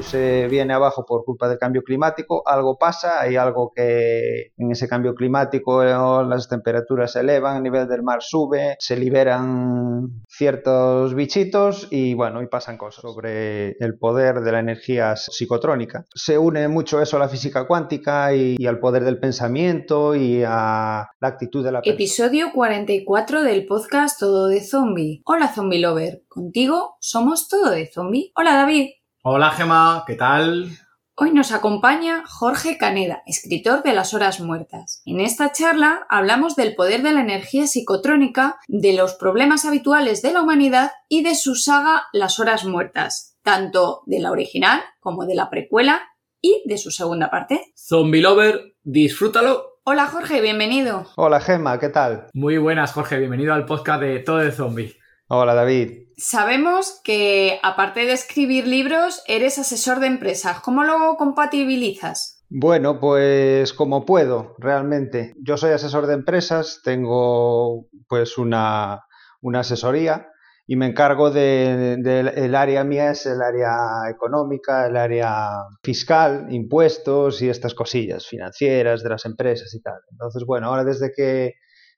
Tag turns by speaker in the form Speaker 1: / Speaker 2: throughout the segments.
Speaker 1: se viene abajo por culpa del cambio climático, algo pasa, hay algo que en ese cambio climático eh, las temperaturas se elevan, el nivel del mar sube, se liberan ciertos bichitos y bueno, y pasan cosas sobre el poder de la energía psicotrónica. Se une mucho eso a la física cuántica y, y al poder del pensamiento y a la actitud de la
Speaker 2: persona. Episodio 44 del podcast Todo de Zombie. Hola Zombie Lover, contigo somos Todo de Zombie. Hola David.
Speaker 3: Hola Gema, ¿qué tal?
Speaker 2: Hoy nos acompaña Jorge Caneda, escritor de Las Horas Muertas. En esta charla hablamos del poder de la energía psicotrónica, de los problemas habituales de la humanidad y de su saga Las Horas Muertas, tanto de la original como de la precuela y de su segunda parte.
Speaker 3: Zombie Lover, disfrútalo.
Speaker 2: Hola Jorge, bienvenido.
Speaker 1: Hola Gema, ¿qué tal?
Speaker 3: Muy buenas Jorge, bienvenido al podcast de Todo de Zombie.
Speaker 1: Hola David.
Speaker 2: Sabemos que aparte de escribir libros, eres asesor de empresas. ¿Cómo lo compatibilizas?
Speaker 1: Bueno, pues como puedo, realmente. Yo soy asesor de empresas, tengo pues una, asesoría y me encargo del de, el área mía es el área económica, el área fiscal, impuestos y estas cosillas financieras de las empresas y tal. Entonces, bueno, ahora desde que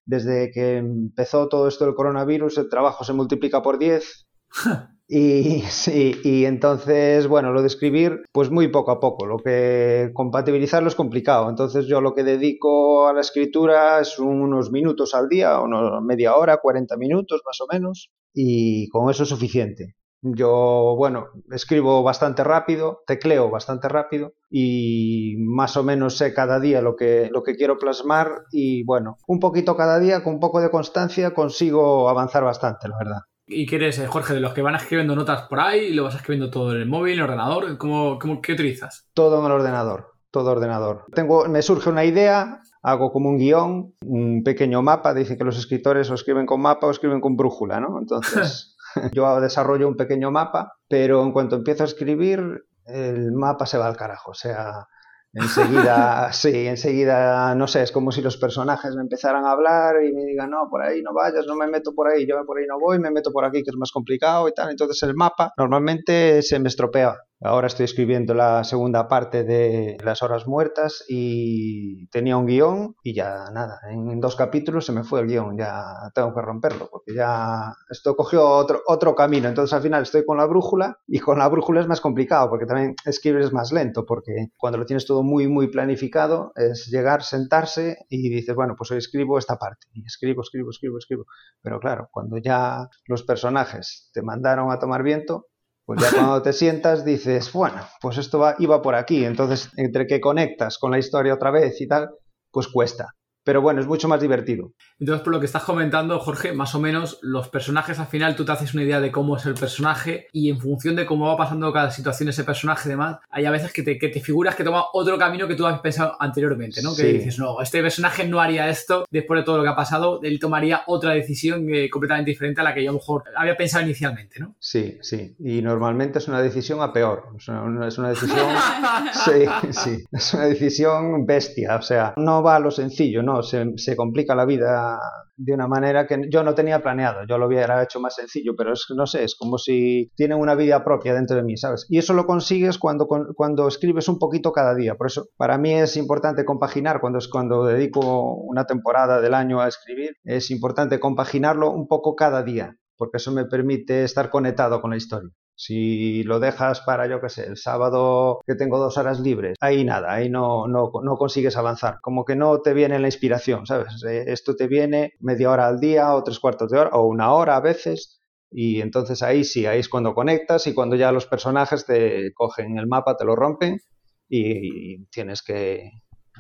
Speaker 1: desde que empezó todo esto del coronavirus, el trabajo se multiplica por 10. Y sí, y entonces, bueno, lo de escribir, pues muy poco a poco. Lo que compatibilizarlo es complicado. Entonces, yo lo que dedico a la escritura es unos minutos al día, unos media hora, 40 minutos más o menos, y con eso es suficiente. Yo, bueno, escribo bastante rápido, tecleo bastante rápido y más o menos sé cada día lo que, lo que quiero plasmar y bueno, un poquito cada día, con un poco de constancia, consigo avanzar bastante, la verdad.
Speaker 3: ¿Y qué eres, eh, Jorge, de los que van escribiendo notas por ahí y lo vas escribiendo todo en el móvil, en el ordenador? ¿Cómo, cómo, ¿Qué utilizas?
Speaker 1: Todo en el ordenador, todo ordenador. Tengo, me surge una idea, hago como un guion, un pequeño mapa, dicen que los escritores o escriben con mapa o escriben con brújula, ¿no? Entonces... Yo desarrollo un pequeño mapa, pero en cuanto empiezo a escribir, el mapa se va al carajo. O sea, enseguida, sí, enseguida, no sé, es como si los personajes me empezaran a hablar y me digan, no, por ahí no vayas, no me meto por ahí, yo por ahí no voy, me meto por aquí que es más complicado y tal. Entonces el mapa normalmente se me estropea. Ahora estoy escribiendo la segunda parte de Las Horas Muertas y tenía un guion y ya nada, en dos capítulos se me fue el guion, ya tengo que romperlo porque ya esto cogió otro, otro camino. Entonces al final estoy con la brújula y con la brújula es más complicado porque también escribir es más lento porque cuando lo tienes todo muy, muy planificado es llegar, sentarse y dices, bueno, pues hoy escribo esta parte y escribo, escribo, escribo, escribo. Pero claro, cuando ya los personajes te mandaron a tomar viento, pues ya cuando te sientas dices, bueno, pues esto va, iba por aquí. Entonces, entre que conectas con la historia otra vez y tal, pues cuesta pero bueno, es mucho más divertido.
Speaker 3: Entonces, por lo que estás comentando, Jorge, más o menos los personajes al final tú te haces una idea de cómo es el personaje y en función de cómo va pasando cada situación ese personaje y demás, hay a veces que te, que te figuras que toma otro camino que tú has pensado anteriormente, ¿no? Que dices, no, este personaje no haría esto después de todo lo que ha pasado, él tomaría otra decisión eh, completamente diferente a la que yo a lo mejor había pensado inicialmente, ¿no?
Speaker 1: Sí, sí. Y normalmente es una decisión a peor. Es una, es una decisión... sí, sí. Es una decisión bestia. O sea, no va a lo sencillo, ¿no? Se, complica la vida de una manera que yo no tenía planeado. Yo lo hubiera hecho más sencillo, pero es no sé, es como si tienen una vida propia dentro de mí, ¿sabes? Y eso lo consigues cuando, cuando escribes un poquito cada día. Por eso, para mí es importante compaginar cuando, es cuando dedico una temporada del año a escribir, es importante compaginarlo un poco cada día, porque eso me permite estar conectado con la historia. Si lo dejas para, yo qué sé, el sábado que tengo dos horas libres, ahí nada, ahí no, no, no consigues avanzar. Como que no te viene la inspiración, ¿sabes? Eh, esto te viene media hora al día o tres cuartos de hora o una hora a veces Y entonces ahí sí, ahí es cuando conectas y cuando ya los personajes te cogen el mapa, te lo rompen y, tienes que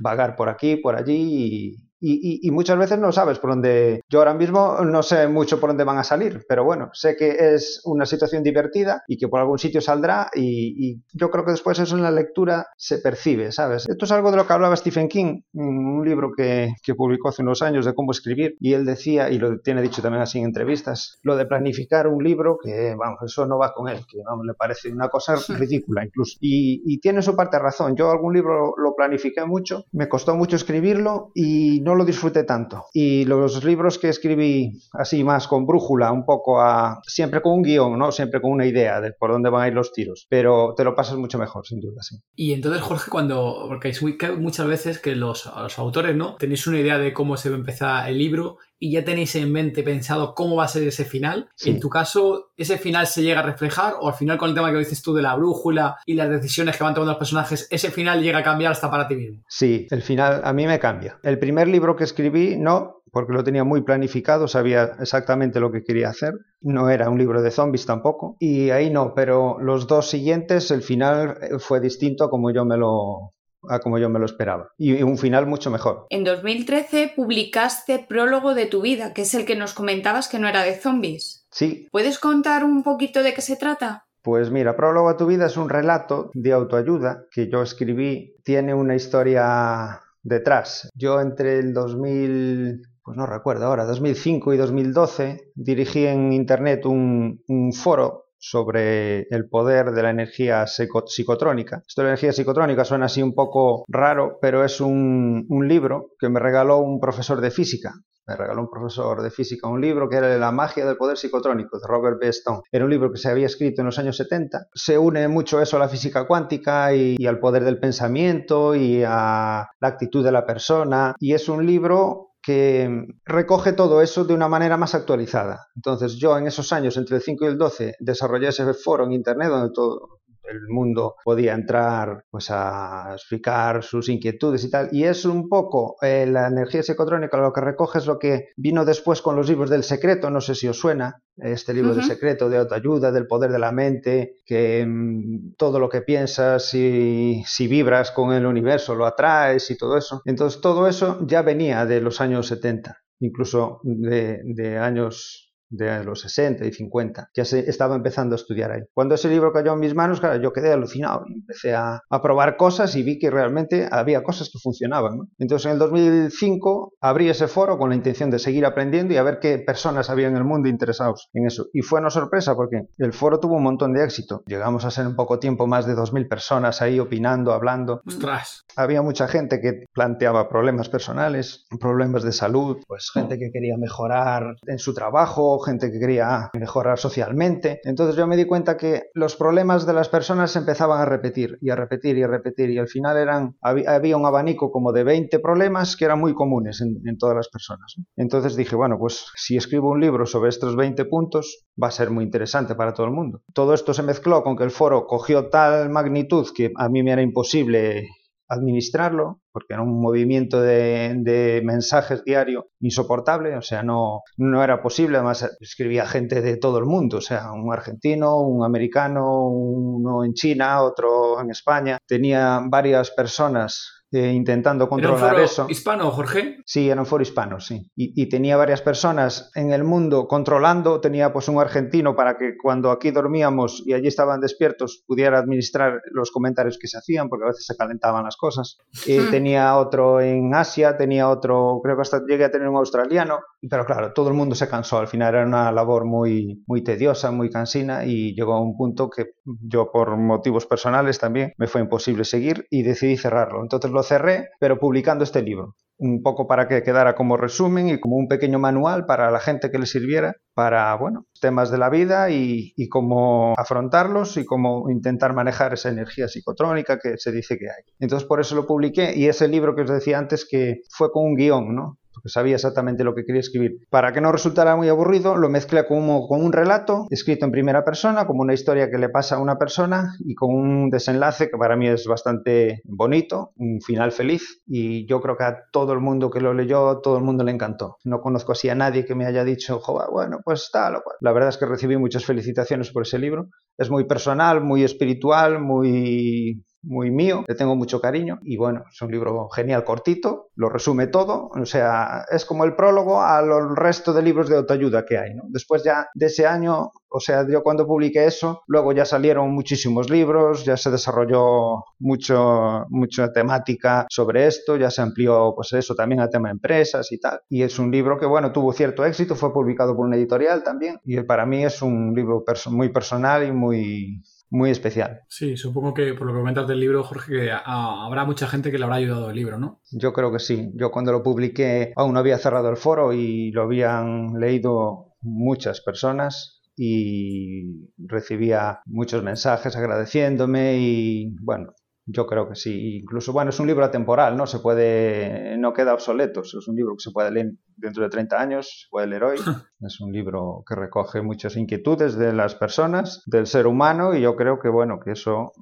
Speaker 1: vagar por aquí, por allí y, muchas veces no sabes por dónde. Yo ahora mismo no sé mucho por dónde van a salir, pero bueno, sé que es una situación divertida y que por algún sitio saldrá y, yo creo que después eso en la lectura se percibe, ¿sabes? Esto es algo de lo que hablaba Stephen King, un libro que, que publicó hace unos años de cómo escribir y él decía, y lo tiene dicho también así en entrevistas, lo de planificar un libro que, vamos, eso no va con él, que vamos, le parece una cosa ridícula incluso. Y, tiene su parte razón. Yo algún libro lo planifiqué mucho, me costó mucho escribirlo y no lo disfruté tanto. Y los libros que escribí así más con brújula, un poco a... siempre con un guion, ¿no? Siempre con una idea de por dónde van a ir los tiros. Pero te lo pasas mucho mejor, sin duda, sí.
Speaker 3: Y entonces, Jorge, cuando... porque hay muchas veces que los, los autores, ¿no? Tenéis una idea de cómo se va a empezar el libro y ya tenéis en mente pensado cómo va a ser ese final. En tu caso, ¿ese final se llega a reflejar o al final con el tema que dices tú de la brújula y las decisiones que van tomando los personajes, ese final llega a cambiar hasta para ti mismo?
Speaker 1: Sí, el final a mí me cambia. El primer libro que escribí, no, porque lo tenía muy planificado, sabía exactamente lo que quería hacer. No era un libro de zombies tampoco. Y ahí no, pero los dos siguientes, el final fue distinto a como yo me lo, a como yo me lo esperaba. Y un final mucho mejor.
Speaker 2: En 2013 publicaste Prólogo de tu vida, que es el que nos comentabas que no era de zombies.
Speaker 1: Sí.
Speaker 2: ¿Puedes contar un poquito de qué se trata?
Speaker 1: Pues mira, Prólogo a tu vida es un relato de autoayuda que yo escribí. Tiene una historia detrás. Yo entre el 2000 pues no recuerdo ahora, 2005 y 2012, dirigí en Internet un, un, foro sobre el poder de la energía psicotrónica. Esto de la energía psicotrónica suena así un poco raro, pero es un, libro que me regaló un profesor de física. Me regaló un profesor de física un libro que era La magia del poder psicotrónico de Robert B. Stone. Era un libro que se había escrito en los años 70. Se une mucho eso a la física cuántica y al poder del pensamiento y a la actitud de la persona. Y es un libro que recoge todo eso de una manera más actualizada. Entonces yo en esos años, entre el 5 y el 12, desarrollé ese foro en Internet donde todo, el mundo podía entrar pues a explicar sus inquietudes y tal. Y es un poco eh, la energía psicotrónica lo que recoge es lo que vino después con los libros del secreto, no sé si os suena, este libro del secreto, de autoayuda, del poder de la mente, que mm, todo lo que piensas y si vibras con el universo lo atraes y todo eso. Entonces todo eso ya venía de los años 70 incluso de, de años de los 60 y 50. Ya se estaba empezando a estudiar ahí. Cuando ese libro cayó en mis manos, claro, yo quedé alucinado y empecé a, probar cosas y vi que realmente había cosas que funcionaban. Entonces en el 2005 abrí ese foro con la intención de seguir aprendiendo y a ver qué personas había en el mundo interesados en eso. Y fue una sorpresa porque el foro tuvo un montón de éxito. Llegamos a ser en poco tiempo más de 2.000 personas ahí opinando, hablando.
Speaker 3: ¡Ostras!
Speaker 1: Había mucha gente que planteaba problemas personales, problemas de salud, pues gente que quería mejorar en su trabajo, gente que quería mejorar socialmente. Entonces yo me di cuenta que los problemas de las personas se empezaban a repetir y a repetir y a repetir y al final eran había un abanico como de 20 problemas que eran muy comunes en, todas las personas. Entonces dije, bueno, pues si escribo un libro sobre estos 20 puntos va a ser muy interesante para todo el mundo. Todo esto se mezcló con que el foro cogió tal magnitud que a mí me era imposible administrarlo, porque era un movimiento de, mensajes diario insoportable, o sea, no, no era posible, además escribía gente de todo el mundo, o sea, un argentino, un americano, uno en China, otro en España, tenía varias personas eh, intentando controlar
Speaker 3: ¿Era un
Speaker 1: eso.
Speaker 3: hispano, Jorge?
Speaker 1: Sí, era un foro hispano, sí. Y, tenía varias personas en el mundo controlando. Tenía pues un argentino para que cuando aquí dormíamos y allí estaban despiertos pudiera administrar los comentarios que se hacían, porque a veces se calentaban las cosas. y hmm. Tenía otro en Asia, tenía otro, creo que hasta llegué a tener un australiano. Pero claro, todo el mundo se cansó. Al final era una labor muy, muy tediosa, muy cansina y llegó a un punto que yo por motivos personales también me fue imposible seguir y decidí cerrarlo. Entonces lo cerré, pero publicando este libro. Un poco para que quedara como resumen y como un pequeño manual para la gente que le sirviera para, bueno, temas de la vida y, cómo afrontarlos y cómo intentar manejar esa energía psicotrónica que se dice que hay. Entonces por eso lo publiqué y ese libro que os decía antes que fue con un guion, ¿no? Sabía exactamente lo que quería escribir. Para que no resultara muy aburrido, lo mezclé como, con un relato escrito en primera persona, como una historia que le pasa a una persona y con un desenlace que para mí es bastante bonito, un final feliz y yo creo que a todo el mundo que lo leyó, todo el mundo le encantó. No conozco así a nadie que me haya dicho, bueno, pues tal o cual. La verdad es que recibí muchas felicitaciones por ese libro. Es muy personal, muy espiritual, muy muy mío, le tengo mucho cariño y bueno, es un libro genial, cortito, lo resume todo, o sea, es como el prólogo al resto de libros de autoayuda que hay. Después ya de ese año, o sea, yo cuando publiqué eso, luego ya salieron muchísimos libros, ya se desarrolló mucho, mucha temática sobre esto, ya se amplió, pues eso, también a tema empresas y tal. Y es un libro que, bueno, tuvo cierto éxito, fue publicado por una editorial también y para mí es un libro muy personal y muy, muy especial.
Speaker 3: Sí, supongo que por lo que comentas del libro, Jorge, que habrá mucha gente que le habrá ayudado el libro, ¿no?
Speaker 1: Yo creo que sí. Yo cuando lo publiqué aún no había cerrado el foro y lo habían leído muchas personas y recibía muchos mensajes agradeciéndome y bueno, yo creo que sí. Incluso, bueno, es un libro atemporal, ¿no? Se puede, no queda obsoleto. Es un libro que se puede leer dentro de 30 años, se puede leer hoy. es un libro que recoge muchas inquietudes de las personas, del ser humano, y yo creo que, bueno, que eso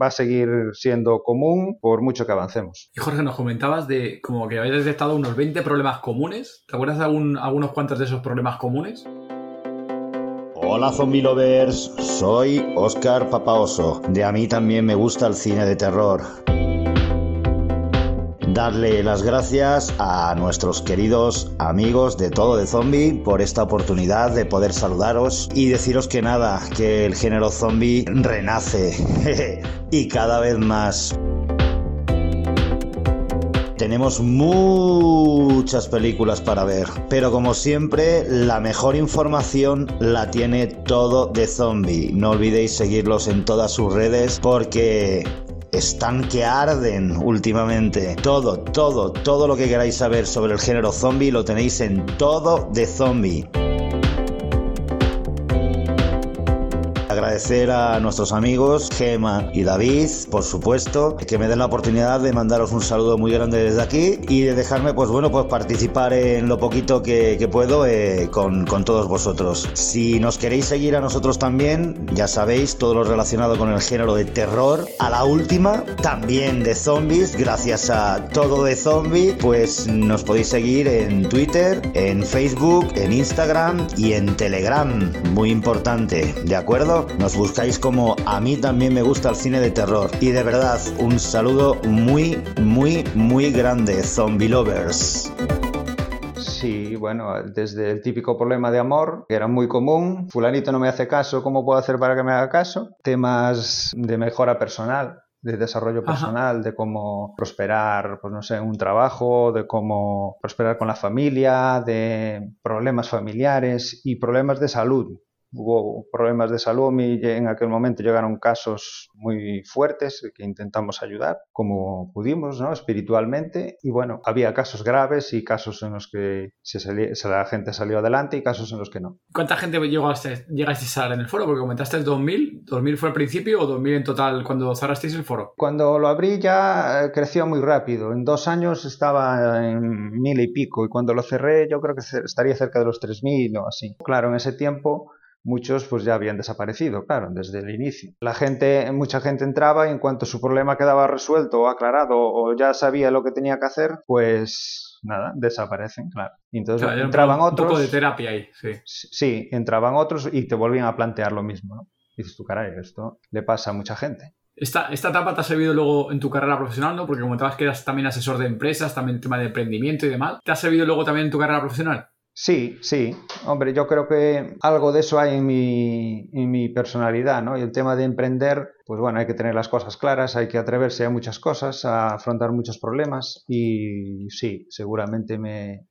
Speaker 1: va a seguir siendo común por mucho que avancemos.
Speaker 3: Y Jorge, nos comentabas de como que habéis detectado unos 20 problemas comunes. ¿Te acuerdas de algún, algunos cuantos de esos problemas comunes?
Speaker 4: Hola zombie lovers, soy Oscar Papaoso. De a mí también me gusta el cine de terror. Darle las gracias a nuestros queridos amigos de Todo de Zombie por esta oportunidad de poder saludaros y deciros que nada, que el género zombie renace y cada vez más. Tenemos muchas películas para ver, pero como siempre, la mejor información la tiene todo de zombie. No olvidéis seguirlos en todas sus redes porque están que arden últimamente. Todo, todo, todo lo que queráis saber sobre el género zombie lo tenéis en todo de zombie. Agradecer a nuestros amigos Gema y David, por supuesto, que me den la oportunidad de mandaros un saludo muy grande desde aquí y de dejarme, pues bueno, pues participar en lo poquito que, puedo eh, con, con, todos vosotros. Si nos queréis seguir a nosotros también, ya sabéis, todo lo relacionado con el género de terror, a la última, también de zombies, gracias a todo de zombie, pues nos podéis seguir en Twitter, en Facebook, en Instagram y en Telegram. Muy importante, ¿de acuerdo? Nos buscáis como a mí también me gusta el cine de terror. Y de verdad, un saludo muy, muy, muy grande, Zombie Lovers.
Speaker 1: Sí, bueno, desde el típico problema de amor, que era muy común, fulanito no me hace caso, ¿cómo puedo hacer para que me haga caso? Temas de mejora personal, de desarrollo personal, de cómo prosperar, pues no sé, un trabajo, de cómo prosperar con la familia, de problemas familiares y problemas de salud hubo problemas de salud y en aquel momento llegaron casos muy fuertes que intentamos ayudar como pudimos, ¿no? espiritualmente. Y bueno, había casos graves y casos en los que se la gente salió adelante y casos en los que no.
Speaker 3: ¿Cuánta gente llegó a llegasteis a en el foro? Porque comentaste el 2000. ¿2000 fue al principio o 2000 en total cuando cerrasteis el foro?
Speaker 1: Cuando lo abrí ya eh, creció muy rápido. En dos años estaba en mil y pico y cuando lo cerré yo creo que estaría cerca de los 3000 o así. Claro, en ese tiempo muchos pues ya habían desaparecido, claro, desde el inicio. La gente, mucha gente entraba y en cuanto su problema quedaba resuelto o aclarado o ya sabía lo que tenía que hacer, pues nada, desaparecen, claro. entonces entraban otros.
Speaker 3: Un poco de terapia ahí, sí.
Speaker 1: Sí, entraban otros y te volvían a plantear lo mismo, ¿no? dices tú, caray, esto le pasa a mucha gente.
Speaker 3: Esta, esta etapa te ha servido luego en tu carrera profesional, ¿no? Porque comentabas que eras también asesor de empresas, también tema de emprendimiento y demás. ¿Te ha servido luego también en tu carrera profesional?
Speaker 1: Sí, sí. Hombre, yo creo que algo de eso hay en mi, personalidad, ¿no? Y el tema de emprender, pues bueno, hay que tener las cosas claras, hay que atreverse a muchas cosas, a afrontar muchos problemas y sí, seguramente me,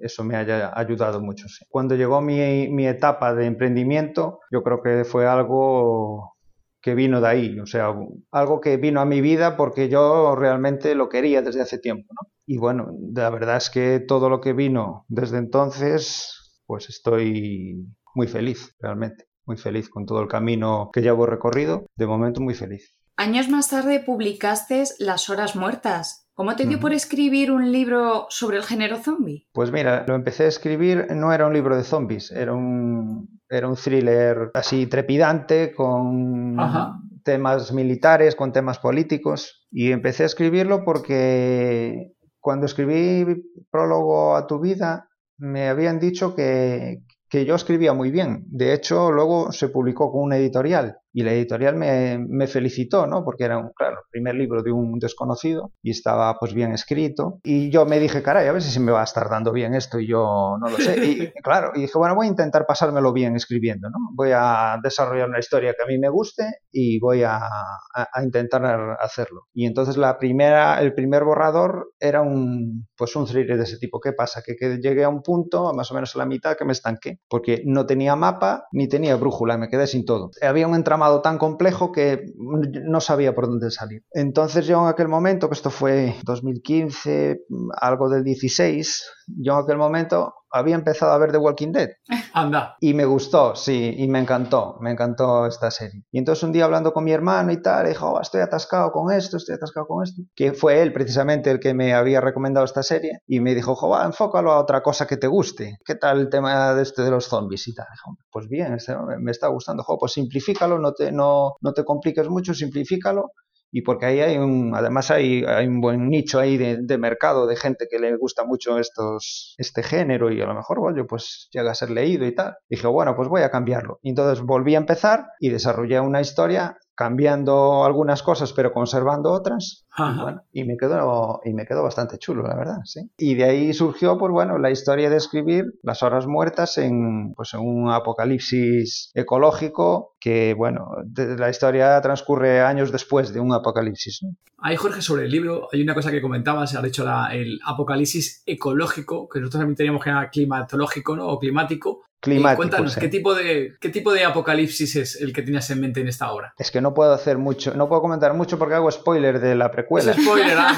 Speaker 1: eso me haya ayudado mucho. Cuando llegó mi, mi etapa de emprendimiento, yo creo que fue algo que vino de ahí, o sea, algo que vino a mi vida porque yo realmente lo quería desde hace tiempo, ¿no? Y bueno, la verdad es que todo lo que vino desde entonces, pues estoy muy feliz, realmente. muy feliz con todo el camino que llevo recorrido. De momento muy feliz.
Speaker 2: Años más tarde publicaste Las Horas Muertas. ¿Cómo te dio por escribir un libro sobre el género zombie?
Speaker 1: Pues mira, lo empecé a escribir, no era un libro de zombies, era un, era un thriller así trepidante con
Speaker 3: Ajá.
Speaker 1: temas militares, con temas políticos. Y empecé a escribirlo porque cuando escribí Prólogo a tu vida, me habían dicho que, que yo escribía muy bien. De hecho, luego se publicó con una editorial y la editorial me, me felicitó, ¿no? Porque era un, claro, el primer libro de un desconocido y estaba pues bien escrito. Y yo me dije, caray, a ver si se me va a estar dando bien esto y yo no lo sé. Y claro, y dije, bueno, voy a intentar pasármelo bien escribiendo, ¿no? Voy a desarrollar una historia que a mí me guste y voy a, a- a intentar hacerlo. Y entonces la primera, el primer borrador era un, pues un thriller de ese tipo. ¿Qué pasa? Que, que llegué a un punto, más o menos a la mitad, que me estanqué, porque no tenía mapa ni tenía brújula, me quedé sin todo. Había un entramado tan complejo que no sabía por dónde salir. Entonces yo en aquel momento, que esto fue 2015, algo del 16, yo en aquel momento había empezado a ver The Walking Dead
Speaker 3: Anda.
Speaker 1: y me gustó, sí, y me encantó, me encantó esta serie. Y entonces un día hablando con mi hermano y tal, dijo, "Oh, estoy atascado con esto, estoy atascado con esto. Que fue él precisamente el que me había recomendado esta serie y me dijo, jo, va, enfócalo a otra cosa que te guste. ¿Qué tal el tema de este de los zombies y tal? Dijo, pues bien, este me está gustando, jo, pues simplifícalo, no te, no, no te compliques mucho, simplifícalo y porque ahí hay un, además hay, hay un buen nicho ahí de, de mercado de gente que le gusta mucho estos, este género y a lo mejor, bueno, pues llega a ser leído y tal. Dije, bueno, pues voy a cambiarlo. Y entonces volví a empezar y desarrollé una historia cambiando algunas cosas pero conservando otras y,
Speaker 3: Ajá.
Speaker 1: bueno, y me quedó y me quedó bastante chulo la verdad sí y de ahí surgió pues bueno la historia de escribir las horas muertas en pues en un apocalipsis ecológico que bueno de- la historia transcurre años después de un apocalipsis ¿no?
Speaker 3: Ahí, Jorge, sobre el libro, hay una cosa que comentabas, has dicho la- el apocalipsis ecológico, que nosotros también teníamos que era climatológico, ¿no? O climático. Eh,
Speaker 1: climático
Speaker 3: cuéntanos. ¿qué tipo, de, ¿qué tipo de apocalipsis es el que tenías en mente en esta obra?
Speaker 1: es que no puedo hacer mucho no puedo comentar mucho porque hago spoiler de la precuela
Speaker 3: Es spoiler, ah,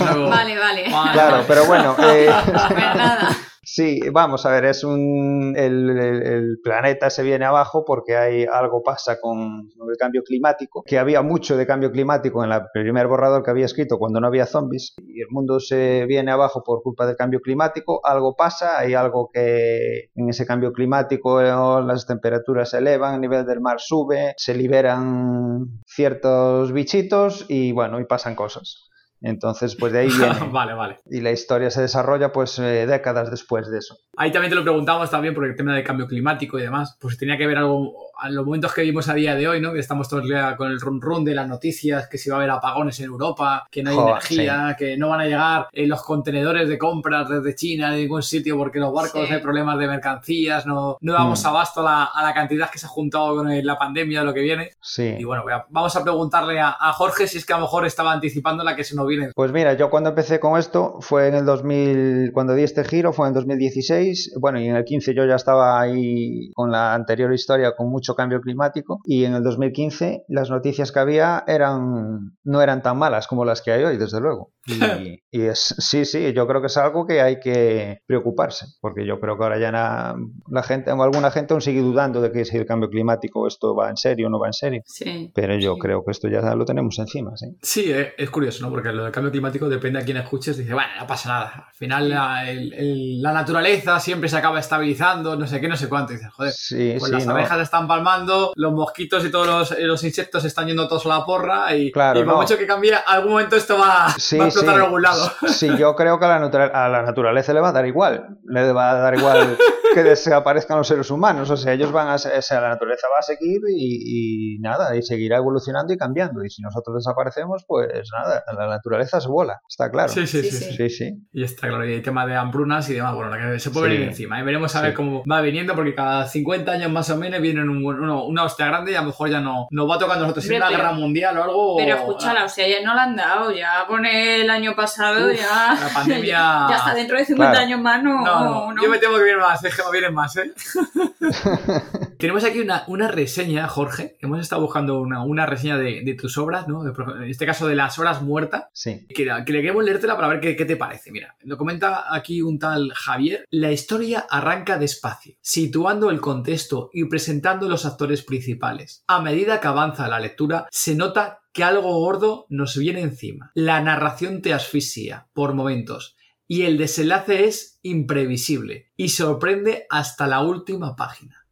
Speaker 3: amigo,
Speaker 2: Vale, vale.
Speaker 1: Claro pero bueno eh,
Speaker 2: Pues nada.
Speaker 1: Sí, vamos a ver, es un el, planeta se viene abajo porque hay algo pasa con, el cambio climático, que había mucho de cambio climático en el primer borrador que había escrito cuando no había zombies y el mundo se viene abajo por culpa del cambio climático, algo pasa, hay algo que en ese cambio climático eh, las temperaturas se elevan, el nivel del mar sube, se liberan ciertos bichitos y bueno, y pasan cosas. Entonces, pues de ahí viene.
Speaker 3: vale, vale.
Speaker 1: Y la historia se desarrolla pues eh, décadas después de eso.
Speaker 3: Ahí también te lo preguntamos también por el tema del cambio climático y demás, pues tenía que ver algo a los momentos que vivimos a día de hoy, ¿no? Que estamos todos el día con el run run de las noticias, que si va a haber apagones en Europa, que no hay
Speaker 1: Joder,
Speaker 3: energía, que no van a llegar eh, los contenedores de compras desde China de ningún sitio porque los barcos
Speaker 2: Sí.
Speaker 3: hay problemas de mercancías, no, no damos
Speaker 1: Mm.
Speaker 3: abasto a la, a la cantidad que se ha juntado con la pandemia, lo que viene.
Speaker 1: Sí.
Speaker 3: Y bueno, voy a- vamos a preguntarle a, a Jorge si es que a lo mejor estaba anticipando la que se nos viene.
Speaker 1: Pues mira, yo cuando empecé con esto fue en el 2000, cuando di este giro fue en 2016, bueno, y en el 15 yo ya estaba ahí con la anterior historia con mucho cambio climático y en el 2015 las noticias que había eran no eran tan malas como las que hay hoy, desde luego. Y, y es sí, sí, yo creo que es algo que hay que preocuparse, porque yo creo que ahora ya na- la gente o alguna gente aún sigue dudando de que si el cambio climático esto va en serio o no va en serio,
Speaker 2: Sí.
Speaker 1: pero yo
Speaker 2: Sí.
Speaker 1: creo que esto ya lo tenemos encima, sí.
Speaker 3: Sí, eh, es curioso, ¿no? Porque lo del cambio climático depende a quién escuches. Dice, bueno, no pasa nada. Al final la, el- el- la naturaleza siempre se acaba estabilizando, no sé qué, no sé cuánto. Y dices, joder,
Speaker 1: Sí,
Speaker 3: pues
Speaker 1: sí,
Speaker 3: las
Speaker 1: no.
Speaker 3: abejas están palmando, los mosquitos y todos los, los insectos están yendo todos a la porra y,
Speaker 1: Claro,
Speaker 3: y por
Speaker 1: no.
Speaker 3: mucho que cambie, algún momento esto va,
Speaker 1: Sí,
Speaker 3: va a explotar
Speaker 1: sí.
Speaker 3: en algún lado.
Speaker 1: Sí, yo creo que a la, natura- a la naturaleza le va a dar igual. Le va a dar igual que desaparezcan los seres humanos. O sea, ellos van a ser, o sea, la naturaleza va a seguir y, y nada, y seguirá evolucionando y cambiando. Y si nosotros desaparecemos, pues nada, la naturaleza se vuela, está claro.
Speaker 3: Sí, sí, sí.
Speaker 2: Sí,
Speaker 3: sí.
Speaker 1: sí. sí.
Speaker 3: Y está claro, y el tema de hambrunas y demás, bueno, la que se puede
Speaker 1: Sí.
Speaker 3: venir encima. ¿eh? Veremos a ver cómo va viniendo, porque cada 50 años más o menos viene un, uno- una hostia grande y a lo mejor ya no nos va a tocar a nosotros
Speaker 2: Hombre,
Speaker 3: una
Speaker 2: pero-
Speaker 3: guerra mundial o algo.
Speaker 2: Pero escúchala, o sea, ya no la han dado, ya con el año pasado,
Speaker 3: Uf,
Speaker 2: ya.
Speaker 3: la pandemia-
Speaker 2: Ya hasta dentro de 50
Speaker 1: Claro.
Speaker 2: años más, no.
Speaker 3: No, no,
Speaker 2: no.
Speaker 3: yo me temo que vienen más, es que me vienen más, ¿eh? Tenemos aquí una, una reseña, Jorge. Hemos estado buscando una, una reseña de, de tus obras, ¿no? En este caso de las horas muertas.
Speaker 1: Sí.
Speaker 3: Que, que le queremos leértela para ver qué, qué te parece. Mira, lo comenta aquí un tal Javier. La historia arranca despacio, situando el contexto y presentando los actores principales. A medida que avanza la lectura, se nota que algo gordo nos viene encima. La narración te asfixia por momentos y el desenlace es imprevisible y sorprende hasta la última página.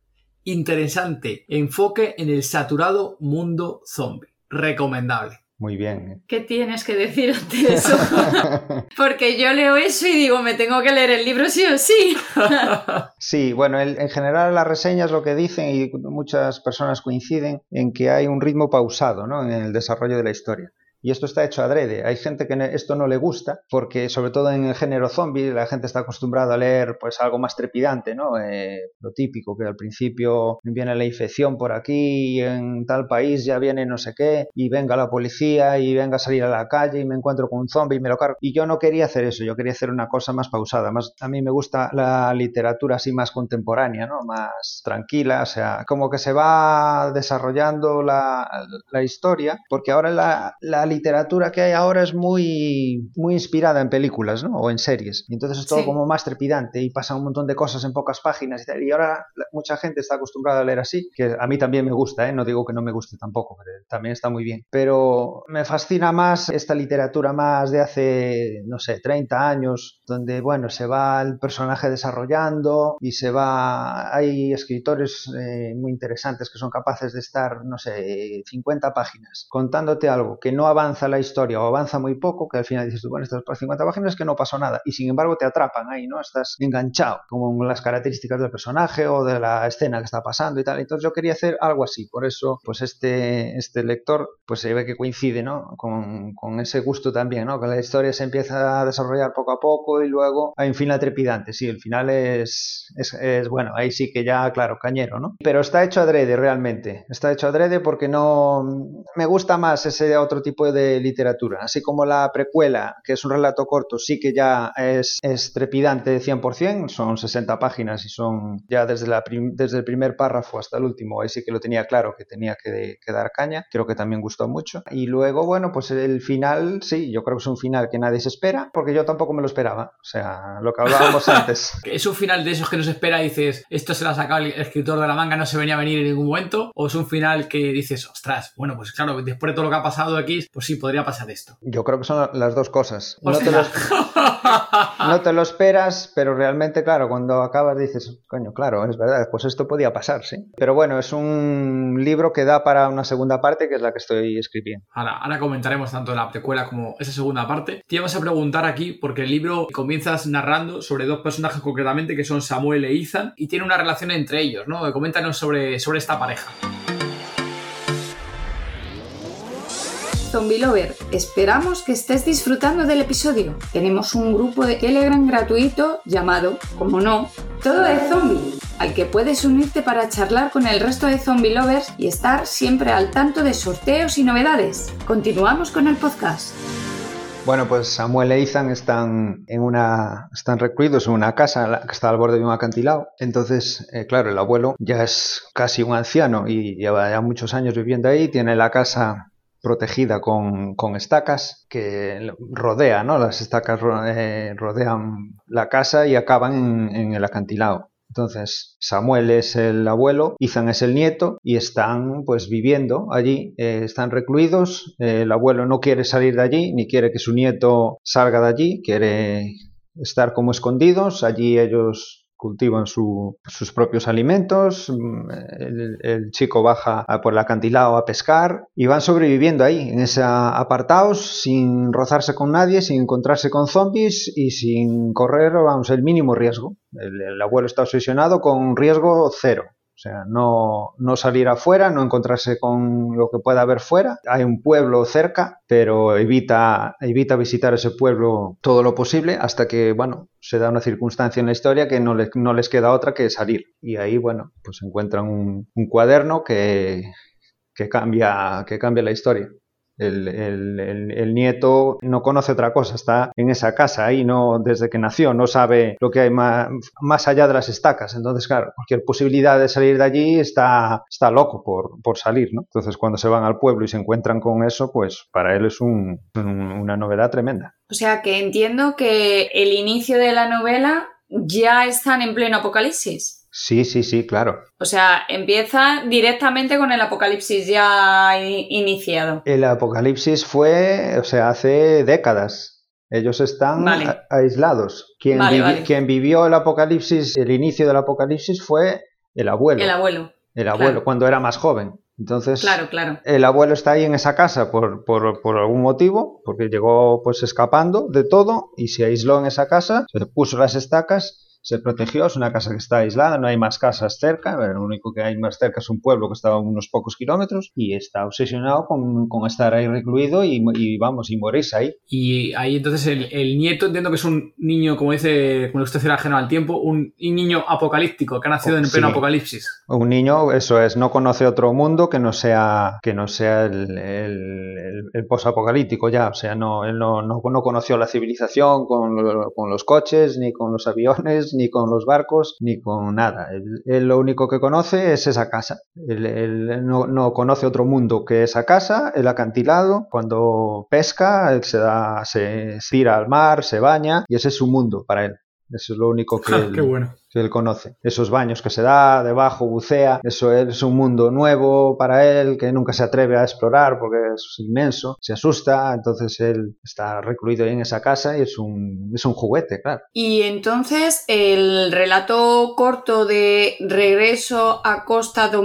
Speaker 3: Interesante enfoque en el saturado mundo zombie. Recomendable.
Speaker 1: Muy bien.
Speaker 2: ¿Qué tienes que decir ante eso? Porque yo leo eso y digo, me tengo que leer el libro sí o sí.
Speaker 1: Sí, bueno, el- en general las reseñas lo que dicen y muchas personas coinciden en que hay un ritmo pausado ¿no? en el desarrollo de la historia. Y esto está hecho adrede. Hay gente que esto no le gusta porque, sobre todo en el género zombie, la gente está acostumbrada a leer pues algo más trepidante, ¿no? Eh, lo típico, que al principio viene la infección por aquí y en tal país ya viene no sé qué y venga la policía y venga a salir a la calle y me encuentro con un zombie y me lo cargo. Y yo no quería hacer eso, yo quería hacer una cosa más pausada. Más, a mí me gusta la literatura así más contemporánea, ¿no? Más tranquila, o sea, como que se va desarrollando la, la historia, porque ahora la, la literatura que hay ahora es muy, muy inspirada en películas, ¿no? O en series. Y entonces es todo
Speaker 2: Sí.
Speaker 1: como más trepidante y pasa un montón de cosas en pocas páginas y tal. Y ahora mucha gente está acostumbrada a leer así, que a mí también me gusta, ¿eh? No digo que no me guste tampoco, pero también está muy bien. Pero me fascina más esta literatura más de hace, no sé, 30 años, donde, bueno, se va el personaje desarrollando y se va... Hay escritores eh, muy interesantes que son capaces de estar, no sé, 50 páginas contándote algo que no avanza la historia o avanza muy poco, que al final dices tú, bueno, estas 50 páginas que no pasó nada y sin embargo te atrapan ahí, ¿no? Estás enganchado con las características del personaje o de la escena que está pasando y tal. Entonces yo quería hacer algo así, por eso pues este, este lector pues se ve que coincide, ¿no? Con, con ese gusto también, ¿no? Que la historia se empieza a desarrollar poco a poco y luego hay un final trepidante, sí, el final es, es, es bueno, ahí sí que ya, claro, cañero, ¿no? Pero está hecho adrede realmente, está hecho adrede porque no me gusta más ese otro tipo de literatura, así como la precuela, que es un relato corto, sí que ya es, es trepidante 100%, son 60 páginas y son ya desde, la desde el primer párrafo hasta el último, ahí sí que lo tenía claro que tenía que, que dar caña, creo que también gustó mucho. Y luego, bueno, pues el final, sí, yo creo que es un final que nadie se espera, porque yo tampoco me lo esperaba, o sea, lo que hablábamos antes.
Speaker 3: ¿Es un final de esos que no se espera y dices, esto se lo ha sacado el escritor de la manga, no se venía a venir en ningún momento? ¿O es un final que dices, ostras, bueno, pues claro, después de todo lo que ha pasado aquí, pues sí, podría pasar esto?
Speaker 1: Yo creo que son las dos cosas. No te, lo, no te lo esperas, pero realmente, claro, cuando acabas dices, coño, claro, es verdad, pues esto podía pasar, sí. Pero bueno, es un libro que da para una segunda parte, que es la que estoy escribiendo.
Speaker 3: Ahora, ahora comentaremos tanto la precuela como esa segunda parte. Te íbamos a preguntar aquí, porque el libro comienzas narrando sobre dos personajes concretamente, que son Samuel e Ethan, y tiene una relación entre ellos, ¿no? Coméntanos sobre, sobre esta pareja.
Speaker 2: Zombie Lover, esperamos que estés disfrutando del episodio. Tenemos un grupo de Telegram gratuito llamado, como no, Todo de Zombie, al que puedes unirte para charlar con el resto de Zombie Lovers y estar siempre al tanto de sorteos y novedades. Continuamos con el podcast.
Speaker 1: Bueno, pues Samuel e Ethan están en una, están recluidos en una casa que está al borde de un acantilado. Entonces, eh, claro, el abuelo ya es casi un anciano y lleva ya muchos años viviendo ahí. Tiene la casa protegida con, con estacas que rodea, ¿no? Las estacas eh, rodean la casa y acaban en, en el acantilado. Entonces, Samuel es el abuelo, Ethan es el nieto y están pues viviendo allí, eh, están recluidos, eh, el abuelo no quiere salir de allí, ni quiere que su nieto salga de allí, quiere estar como escondidos, allí ellos cultivan su- sus propios alimentos, mm, el, el chico baja por el acantilado a pescar y van sobreviviendo ahí, en ese apartados, sin rozarse con nadie, sin encontrarse con zombies y sin correr, el mínimo riesgo. El, el abuelo está obsesionado con riesgo cero. O sea, no, no salir afuera, no encontrarse con lo que pueda haber fuera. Hay un pueblo cerca, pero evita, evita visitar ese pueblo todo lo posible hasta que, bueno, se da una circunstancia en la historia que no, le- no les queda otra que salir. Y ahí, bueno, pues encuentran un, un cuaderno que, que, cambia, que cambia la historia. El, el- el- nieto no conoce otra cosa, está en esa casa ahí no desde que nació, no sabe lo que hay más, más allá de las estacas. Entonces, claro, cualquier posibilidad de salir de allí está, está loco por, por salir, ¿no? Entonces, cuando se van al pueblo y se encuentran con eso, pues para él es un- una novedad tremenda.
Speaker 2: O sea que entiendo que el inicio de la novela ya están en pleno apocalipsis.
Speaker 1: Sí, sí, sí, claro.
Speaker 2: O sea, empieza directamente con el apocalipsis ya iniciado.
Speaker 1: El apocalipsis fue, o sea, hace décadas. Ellos están
Speaker 2: Vale.
Speaker 1: aislados. Quien,
Speaker 2: Vale,
Speaker 1: vivi-
Speaker 2: vale.
Speaker 1: quien vivió el apocalipsis, el inicio del apocalipsis fue el abuelo.
Speaker 2: El abuelo.
Speaker 1: El abuelo,
Speaker 2: claro.
Speaker 1: cuando era más joven. Entonces,
Speaker 2: Claro, claro.
Speaker 1: el abuelo está ahí en esa casa por, por- por algún motivo, porque llegó pues escapando de todo y se aisló en esa casa, se puso las estacas, se protegió, es una casa que está aislada, no hay más casas cerca, lo único que hay más cerca es un pueblo que está a unos pocos kilómetros y está obsesionado con, con estar ahí recluido y, y, vamos, y morirse ahí.
Speaker 3: Y ahí entonces el, el nieto entiendo que es un niño, como dice, como usted era ajeno al tiempo, un, un niño apocalíptico que ha nacido en
Speaker 1: Sí.
Speaker 3: pleno apocalipsis.
Speaker 1: Un niño, eso es, no conoce otro mundo que no sea, que no sea el, el, el- el posapocalíptico ya. O sea, no, él no, no, no conoció la civilización con, con los coches, ni con los aviones, ni con los barcos, ni con nada. Él, lo único que conoce es esa casa. Él, él no, no conoce otro mundo que esa casa, el acantilado. Cuando pesca, él se, da, se tira al mar, se baña, y ese es su mundo para él. Eso es lo único que él,
Speaker 3: Qué bueno.
Speaker 1: que él conoce. Esos baños que se da, debajo bucea, eso es un mundo nuevo para él que nunca se atreve a explorar porque es inmenso, se asusta, entonces él está recluido ahí en esa casa y es un, es un juguete, claro.
Speaker 2: Y entonces el relato corto de Regreso a Costa do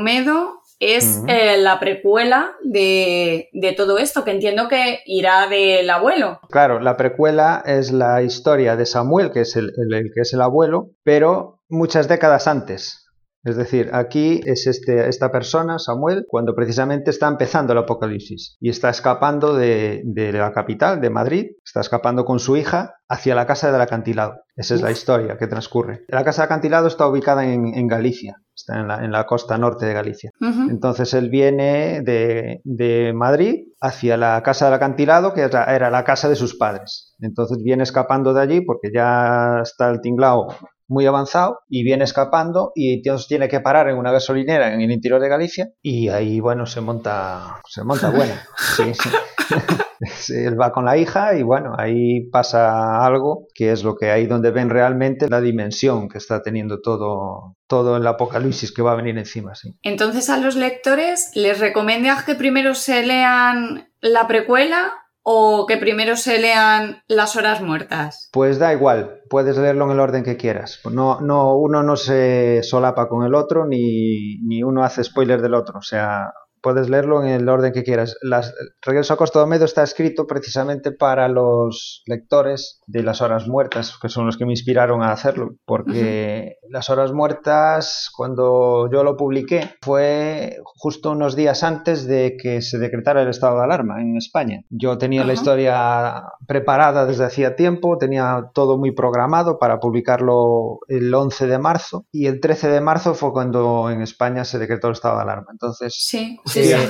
Speaker 2: Es eh, la precuela de, de todo esto, que entiendo que irá del abuelo.
Speaker 1: Claro, la precuela es la historia de Samuel, que es el, el- el que es el abuelo, pero muchas décadas antes. Es decir, aquí es este, esta persona, Samuel, cuando precisamente está empezando el apocalipsis y está escapando de, de la capital, de Madrid, está escapando con su hija hacia la casa del acantilado. Esa es la historia que transcurre. La casa del acantilado está ubicada en, en Galicia, está en la, en la costa norte de Galicia. Entonces él viene de, de Madrid hacia la casa del acantilado, que era, era la casa de sus padres. Entonces viene escapando de allí porque ya está el tinglao muy avanzado y viene escapando y entonces tiene que parar en una gasolinera en el interior de Galicia y ahí, bueno, se monta, se monta bueno. Sí. Sí, él va con la hija y bueno, ahí pasa algo que es lo que ahí donde ven realmente la dimensión que está teniendo todo, todo el apocalipsis que va a venir encima, sí.
Speaker 2: Entonces a los lectores les recomiendas que primero se lean la precuela o que primero se lean las horas muertas.
Speaker 1: Pues da igual, puedes leerlo en el orden que quieras. No, no, uno no se solapa con el otro ni, ni uno hace spoiler del otro. O sea, puedes leerlo en el orden que quieras. Las, Regreso a Costa do Medo está escrito precisamente para los lectores de Las Horas Muertas, que son los que me inspiraron a hacerlo. Porque Las Horas Muertas, cuando yo lo publiqué, fue justo unos días antes de que se decretara el estado de alarma en España. Yo tenía la
Speaker 2: Ajá.
Speaker 1: historia preparada desde hacía tiempo, tenía todo muy programado para publicarlo el 11 de marzo y el 13 de marzo fue cuando en España se decretó el estado de alarma. Entonces,
Speaker 2: Sí, sí,
Speaker 1: eh,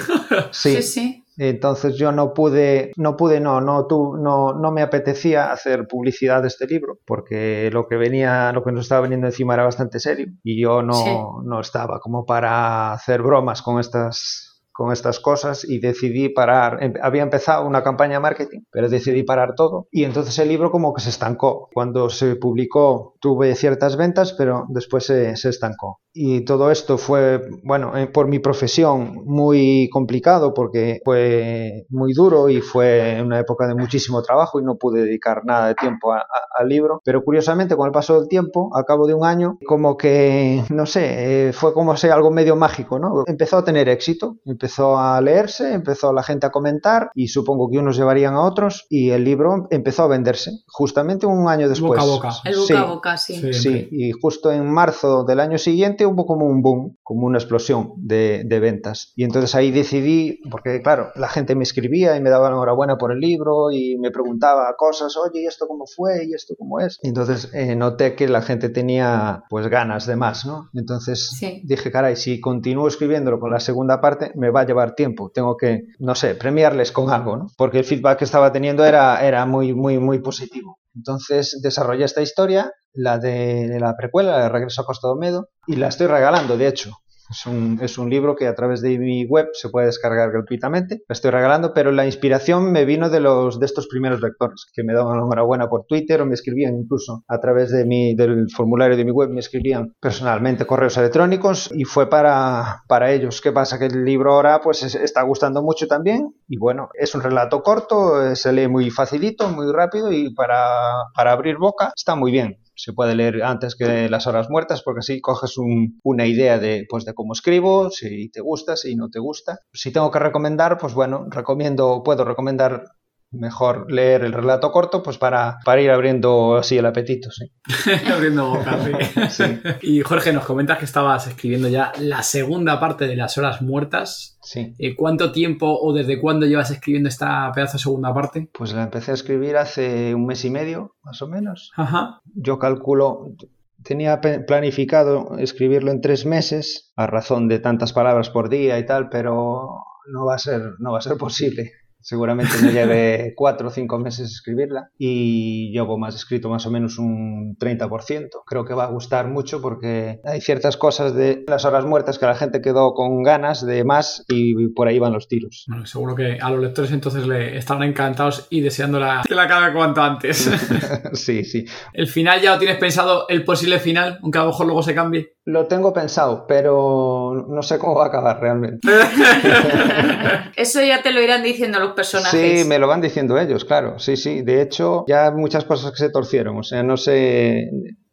Speaker 2: sí.
Speaker 1: sí,
Speaker 2: sí, sí.
Speaker 1: entonces yo no pude, no pude, no, no, tu- no, no me apetecía hacer publicidad de este libro porque lo que venía, lo que nos estaba veniendo encima era bastante serio y yo no,
Speaker 2: Sí.
Speaker 1: no estaba como para hacer bromas con estas con estas cosas y decidí parar. Em- Había empezado una campaña de marketing, pero decidí parar todo y entonces el libro como que se estancó. Cuando se publicó tuve ciertas ventas, pero después se, se estancó. Y todo esto fue, bueno, eh, por mi profesión muy complicado porque fue muy duro y fue una época de muchísimo trabajo y no pude dedicar nada de tiempo a- a- al libro. Pero curiosamente, con el paso del tiempo, a cabo de un año, como que, no sé, eh, fue como si algo medio mágico, ¿no? Empezó a tener éxito, empezó a leerse, empezó la gente a comentar y supongo que unos llevarían a otros y el libro empezó a venderse justamente un año después.
Speaker 3: Boca a boca.
Speaker 2: El boca
Speaker 1: Sí.
Speaker 2: a boca, sí.
Speaker 3: Sí.
Speaker 1: Sí, y justo en marzo del año siguiente hubo como un boom, como una explosión de, de ventas. Y entonces ahí decidí, porque claro, la gente me escribía y me daba la enhorabuena por el libro y me preguntaba cosas, oye, ¿y esto cómo fue? ¿Y esto cómo es? Y entonces eh, noté que la gente tenía pues ganas de más, ¿no? Entonces
Speaker 2: Sí.
Speaker 1: dije, caray, si continúo escribiéndolo con la segunda parte, me va va a llevar tiempo. Tengo que, no sé, premiarles con algo, ¿no? Porque el feedback que estaba teniendo era, era muy, muy, muy positivo. Entonces desarrollé esta historia, la de la precuela, la de Regreso a Costa do Medo, y la estoy regalando, de hecho. Es un, es un, libro que a través de mi web se puede descargar gratuitamente. Lo estoy regalando, pero la inspiración me vino de, los, de estos primeros lectores que me daban enhorabuena por Twitter o me escribían incluso a través de mi, del formulario de mi web, me escribían personalmente correos electrónicos y fue para, para ellos. ¿Qué pasa? Que el libro ahora pues está gustando mucho también y bueno, es un relato corto, eh, se lee muy facilito, muy rápido y para, para abrir boca está muy bien se puede leer antes que las horas muertas porque así coges un, una idea de, pues, de cómo escribo, si te gusta, si no te gusta. Si tengo que recomendar, pues bueno, recomiendo, puedo recomendar mejor leer el relato corto pues para, para ir abriendo así el apetito, sí.
Speaker 3: abriendo boca, sí. sí. Y Jorge, nos comentas que estabas escribiendo ya la segunda parte de las horas muertas.
Speaker 1: Sí.
Speaker 3: Eh, ¿Cuánto tiempo o desde cuándo llevas escribiendo esta pedazo de segunda parte?
Speaker 1: Pues la empecé a escribir hace un mes y medio, más o menos.
Speaker 3: Ajá.
Speaker 1: Yo calculo, tenía planificado escribirlo en tres meses, a razón de tantas palabras por día y tal, pero no va a ser, no va a ser posible. Seguramente me lleve cuatro o cinco meses escribirla y llevo más escrito más o menos un 30%. Creo que va a gustar mucho porque hay ciertas cosas de las horas muertas que la gente quedó con ganas de más y por ahí van los tiros.
Speaker 3: Bueno, seguro que a los lectores entonces le estarán encantados y deseándola que la acabe cuanto antes.
Speaker 1: sí, sí.
Speaker 3: ¿El final ya lo tienes pensado, el posible final, aunque a lo mejor luego se cambie?
Speaker 1: Lo tengo pensado, pero no sé cómo va a acabar realmente.
Speaker 2: Eso ya te lo irán diciendo los personajes.
Speaker 1: Sí, me lo van diciendo ellos, claro. Sí, sí. De hecho, ya muchas cosas que se torcieron. O sea, no sé.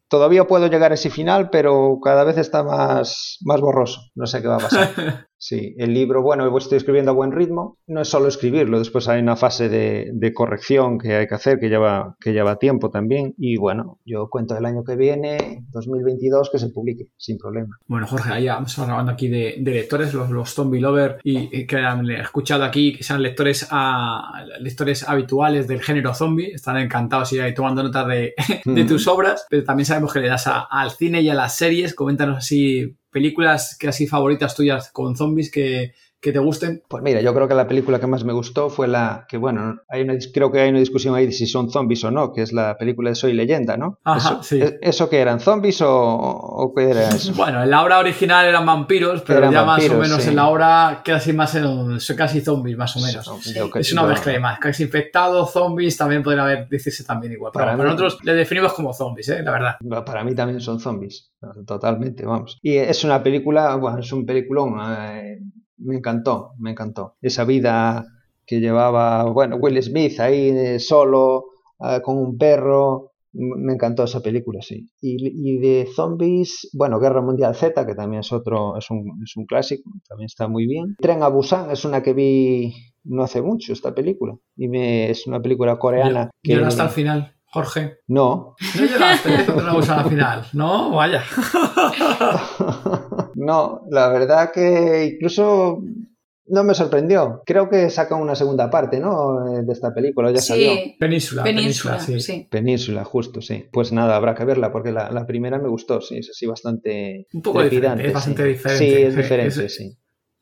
Speaker 1: Todavía puedo llegar a ese final, pero cada vez está más, más borroso. No sé qué va a pasar. Sí, el libro, bueno, estoy escribiendo a buen ritmo. No es solo escribirlo, después hay una fase de, de, corrección que hay que hacer, que lleva, que lleva tiempo también. Y bueno, yo cuento el año que viene, 2022, que se publique, sin problema.
Speaker 3: Bueno, Jorge, ahí vamos hablando aquí de, de lectores, los, los zombie lover, y, y, que han escuchado aquí, que sean lectores, a, lectores habituales del género zombie, están encantados y ahí tomando nota de, de tus obras, pero también sabemos que le das a, al cine y a las series. Coméntanos así películas así favoritas tuyas con zombies que, que te gusten?
Speaker 1: Pues mira, yo creo que la película que más me gustó fue la que, bueno, hay una, creo que hay una discusión ahí de si son zombies o no, que es la película de Soy Leyenda, ¿no?
Speaker 3: Ajá,
Speaker 1: eso,
Speaker 3: sí.
Speaker 1: ¿Eso que eran zombies o, o qué era eso?
Speaker 3: Bueno, en la obra original eran vampiros, pero
Speaker 1: Eran
Speaker 3: ya
Speaker 1: vampiros,
Speaker 3: más o menos
Speaker 1: sí.
Speaker 3: en la obra casi más en, casi zombies, más o menos.
Speaker 1: Sí, que-
Speaker 3: Es una
Speaker 1: yo-
Speaker 3: mezcla de más. Casi infectados, zombies, también podrían haber, decirse también igual. Pero
Speaker 1: Para
Speaker 3: para
Speaker 1: mí-
Speaker 3: nosotros le definimos como zombies, ¿eh? la verdad.
Speaker 1: Para mí también son zombies, totalmente, vamos. Y es una película, bueno, es un peliculón, eh, me encantó, me encantó. Esa vida que llevaba, bueno, Will Smith ahí eh, solo, eh, con un perro, me encantó esa película, sí. Y, y de zombies, bueno, Guerra Mundial Z, que también es otro, es un, es un clásico, también está muy bien. Tren a Busan es una que vi no hace mucho, esta película. Y me, es una película coreana. que
Speaker 3: Lloraste al final, Jorge.
Speaker 1: No,
Speaker 3: No cuando tenemos al final, ¿no? Vaya.
Speaker 1: no, la verdad que incluso no me sorprendió. Creo que sacan una segunda parte, ¿no? Eh, De esta película, ya salió.
Speaker 2: Sí,
Speaker 3: Península,
Speaker 2: península,
Speaker 3: península, sí.
Speaker 2: sí.
Speaker 1: Península, justo, sí. Pues nada, habrá que verla porque la, la primera me gustó, sí, es así bastante
Speaker 3: Un poco diferente, es bastante
Speaker 1: sí.
Speaker 3: diferente,
Speaker 1: Sí, es
Speaker 3: sí,
Speaker 1: diferente,
Speaker 3: es-
Speaker 1: sí.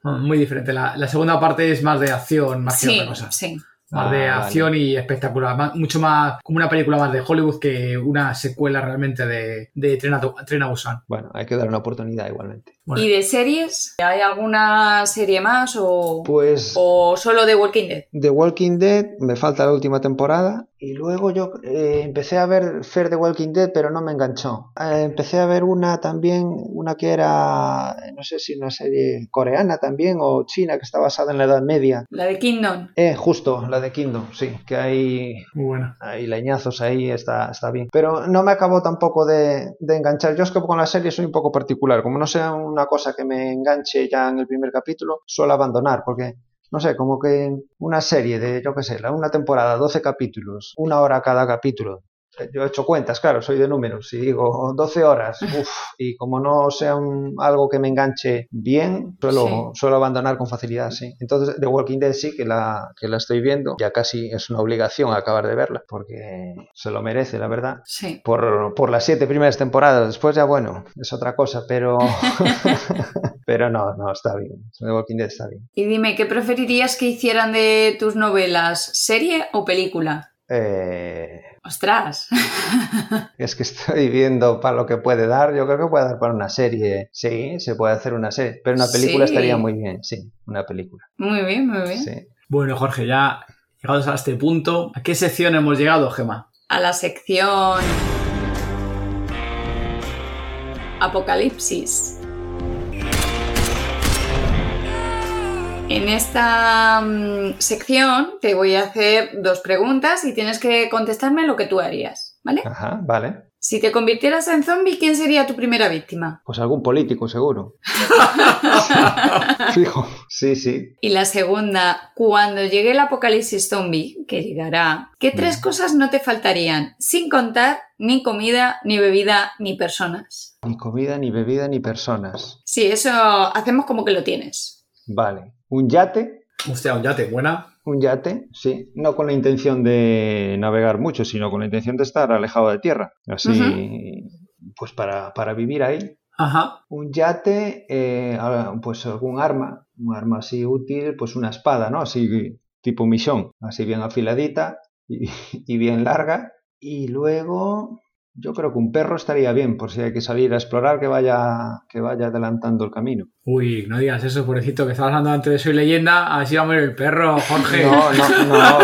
Speaker 3: Muy diferente. La, la segunda parte es más de acción, más que
Speaker 2: Sí,
Speaker 3: otra cosa.
Speaker 2: sí.
Speaker 3: Más
Speaker 1: Ah,
Speaker 3: de
Speaker 1: vale.
Speaker 3: acción y espectacular. Más- mucho más como una película más de Hollywood que una secuela realmente de, de Tren, a, Tren a Busan.
Speaker 1: Bueno, hay que dar una oportunidad igualmente.
Speaker 3: Bueno.
Speaker 2: ¿Y de series? ¿Hay alguna serie más o,
Speaker 1: Pues
Speaker 2: o solo de Walking Dead?
Speaker 1: The Walking Dead, me falta la última temporada. Y luego yo eh, empecé a ver Fair The Walking Dead, pero no me enganchó. Eh, empecé a ver una también, una que era, no sé si una serie coreana también o china, que está basada en la Edad Media.
Speaker 2: La de Kingdom.
Speaker 1: Eh, justo, la de Kingdom, sí, que hay,
Speaker 3: Muy buena.
Speaker 1: hay leñazos ahí, está, está bien. Pero no me acabó tampoco de, de enganchar. Yo es que con la serie soy un poco particular. Como no sea una cosa que me enganche ya en el primer capítulo, suelo abandonar, porque no sé, como que una serie de, yo qué sé, una temporada, 12 capítulos, una hora cada capítulo, yo he hecho cuentas, claro, soy de números, y digo 12 horas, uff, y como no sea un, algo que me enganche bien, suelo, suelo abandonar con facilidad, sí. Entonces, The Walking Dead sí que la, que la estoy viendo, ya casi es una obligación acabar de verla, porque se lo merece, la verdad.
Speaker 2: Sí.
Speaker 1: Por, por las siete primeras temporadas, después ya bueno, es otra cosa, pero... pero no, no, está bien. The Walking Dead está bien.
Speaker 2: Y dime, ¿qué preferirías que hicieran de tus novelas, serie o película?
Speaker 1: Eh,
Speaker 2: ¡Ostras!
Speaker 1: es que estoy viendo para lo que puede dar. Yo creo que puede dar para una serie. Sí, se puede hacer una serie. Pero una película
Speaker 2: Sí.
Speaker 1: estaría muy bien. Sí, una película.
Speaker 2: Muy bien, muy bien.
Speaker 1: Sí.
Speaker 3: Bueno, Jorge, ya llegados a este punto, ¿a qué sección hemos llegado, Gema?
Speaker 2: A la sección... Apocalipsis. En esta mm, sección te voy a hacer dos preguntas y tienes que contestarme lo que tú harías, ¿vale?
Speaker 1: Ajá, vale.
Speaker 2: Si te convirtieras en zombie, ¿quién sería tu primera víctima?
Speaker 1: Pues algún político, seguro. Fijo. Sí, sí.
Speaker 2: Y la segunda, cuando llegue el apocalipsis zombie, que llegará, ¿qué tres cosas no te faltarían? Sin contar ni comida, ni bebida, ni personas.
Speaker 1: Ni comida, ni bebida, ni personas.
Speaker 2: Sí, eso hacemos como que lo tienes.
Speaker 1: Vale. Un yate.
Speaker 3: Hostia, un yate, buena.
Speaker 1: Un yate, sí. No con la intención de navegar mucho, sino con la intención de estar alejado de tierra. Así, pues para, para vivir ahí.
Speaker 3: Ajá.
Speaker 1: Un yate, eh, pues algún arma, un arma así útil, pues una espada, ¿no? Así tipo misión, así bien afiladita y, y bien larga. Y luego, yo creo que un perro estaría bien, por si hay que salir a explorar, que vaya, que vaya adelantando el camino.
Speaker 3: Uy, no digas eso, pobrecito, que estabas hablando antes de Soy Leyenda, así va a morir el perro, Jorge.
Speaker 1: No, no, no.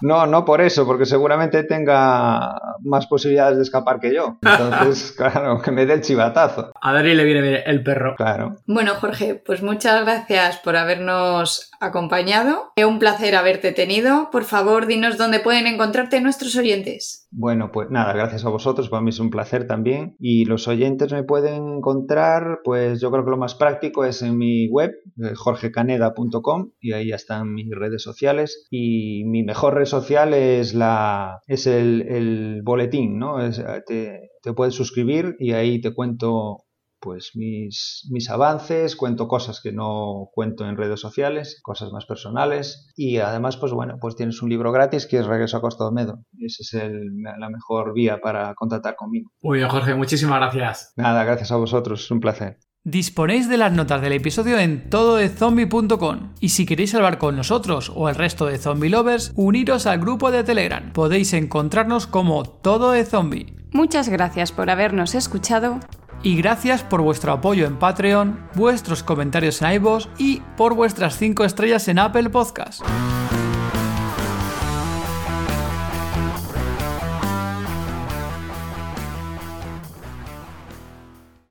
Speaker 1: No, no por eso, porque seguramente tenga más posibilidades de escapar que yo. Entonces, claro, que me dé el chivatazo.
Speaker 3: A Dari le viene bien el perro.
Speaker 1: Claro.
Speaker 2: Bueno, Jorge, pues muchas gracias por habernos acompañado. Es un placer haberte tenido. Por favor, dinos dónde pueden encontrarte nuestros oyentes.
Speaker 1: Bueno, pues nada, gracias a vosotros, para mí es un placer también. Y los oyentes me pueden encontrar, pues yo creo que lo más práctico es en mi web, eh, jorgecaneda.com, y ahí ya están mis redes sociales. Y mi mejor red social es, la, es el, el boletín, ¿no? Es, eh, te, te puedes suscribir y ahí te cuento pues mis, mis avances, cuento cosas que no cuento en redes sociales, cosas más personales y además pues bueno, pues tienes un libro gratis que es Regreso a Costa Medo. Esa es el- la mejor vía para contactar conmigo.
Speaker 3: Muy bien, Jorge, muchísimas gracias.
Speaker 1: Nada, gracias a vosotros, es un placer.
Speaker 5: Disponéis de las notas del episodio en tododezombie.com y si queréis hablar con nosotros o el resto de zombie lovers, uniros al grupo de Telegram. Podéis encontrarnos como Todo de Zombie.
Speaker 2: Muchas gracias por habernos escuchado.
Speaker 5: Y gracias por vuestro apoyo en Patreon, vuestros comentarios en iVoox y por vuestras 5 estrellas en Apple Podcast.